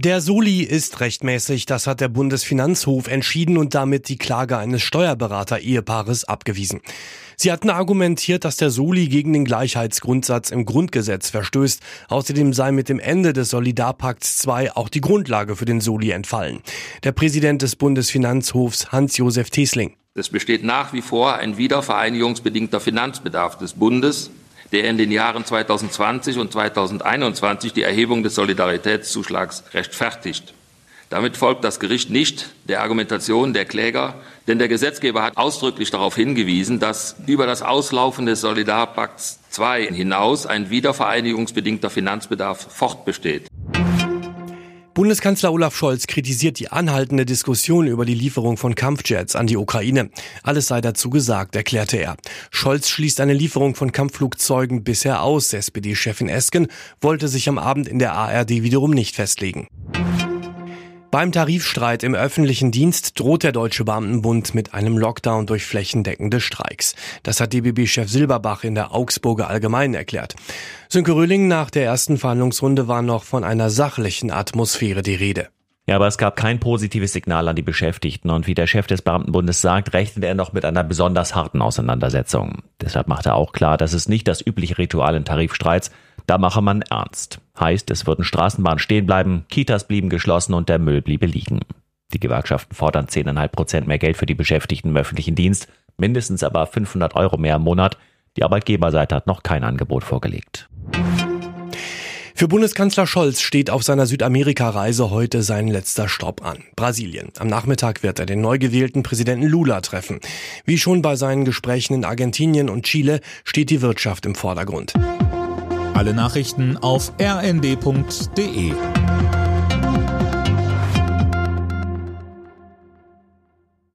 Der Soli ist rechtmäßig, das hat der Bundesfinanzhof entschieden und damit die Klage eines Steuerberater-Ehepaares abgewiesen. Sie hatten argumentiert, dass der Soli gegen den Gleichheitsgrundsatz im Grundgesetz verstößt. Außerdem sei mit dem Ende des Solidarpakts II auch die Grundlage für den Soli entfallen. Der Präsident des Bundesfinanzhofs Hans-Josef Tesling. Es besteht nach wie vor ein wiedervereinigungsbedingter Finanzbedarf des Bundes der in den Jahren 2020 und 2021 die Erhebung des Solidaritätszuschlags rechtfertigt. Damit folgt das Gericht nicht der Argumentation der Kläger, denn der Gesetzgeber hat ausdrücklich darauf hingewiesen, dass über das Auslaufen des Solidarpakts II hinaus ein wiedervereinigungsbedingter Finanzbedarf fortbesteht. Bundeskanzler Olaf Scholz kritisiert die anhaltende Diskussion über die Lieferung von Kampfjets an die Ukraine. Alles sei dazu gesagt, erklärte er. Scholz schließt eine Lieferung von Kampfflugzeugen bisher aus. SPD-Chefin Esken wollte sich am Abend in der ARD wiederum nicht festlegen. Beim Tarifstreit im öffentlichen Dienst droht der Deutsche Beamtenbund mit einem Lockdown durch flächendeckende Streiks. Das hat DBB-Chef Silberbach in der Augsburger Allgemeinen erklärt. Sönke Röhling nach der ersten Verhandlungsrunde war noch von einer sachlichen Atmosphäre die Rede. Ja, aber es gab kein positives Signal an die Beschäftigten und wie der Chef des Beamtenbundes sagt, rechnet er noch mit einer besonders harten Auseinandersetzung. Deshalb macht er auch klar, dass es nicht das übliche Ritual in Tarifstreits, da mache man ernst. Heißt, es würden Straßenbahnen stehen bleiben, Kitas blieben geschlossen und der Müll bliebe liegen. Die Gewerkschaften fordern 10,5 Prozent mehr Geld für die Beschäftigten im öffentlichen Dienst, mindestens aber 500 Euro mehr im Monat. Die Arbeitgeberseite hat noch kein Angebot vorgelegt. Für Bundeskanzler Scholz steht auf seiner Südamerika-Reise heute sein letzter Stopp an. Brasilien. Am Nachmittag wird er den neu gewählten Präsidenten Lula treffen. Wie schon bei seinen Gesprächen in Argentinien und Chile steht die Wirtschaft im Vordergrund. Alle Nachrichten auf rnd.de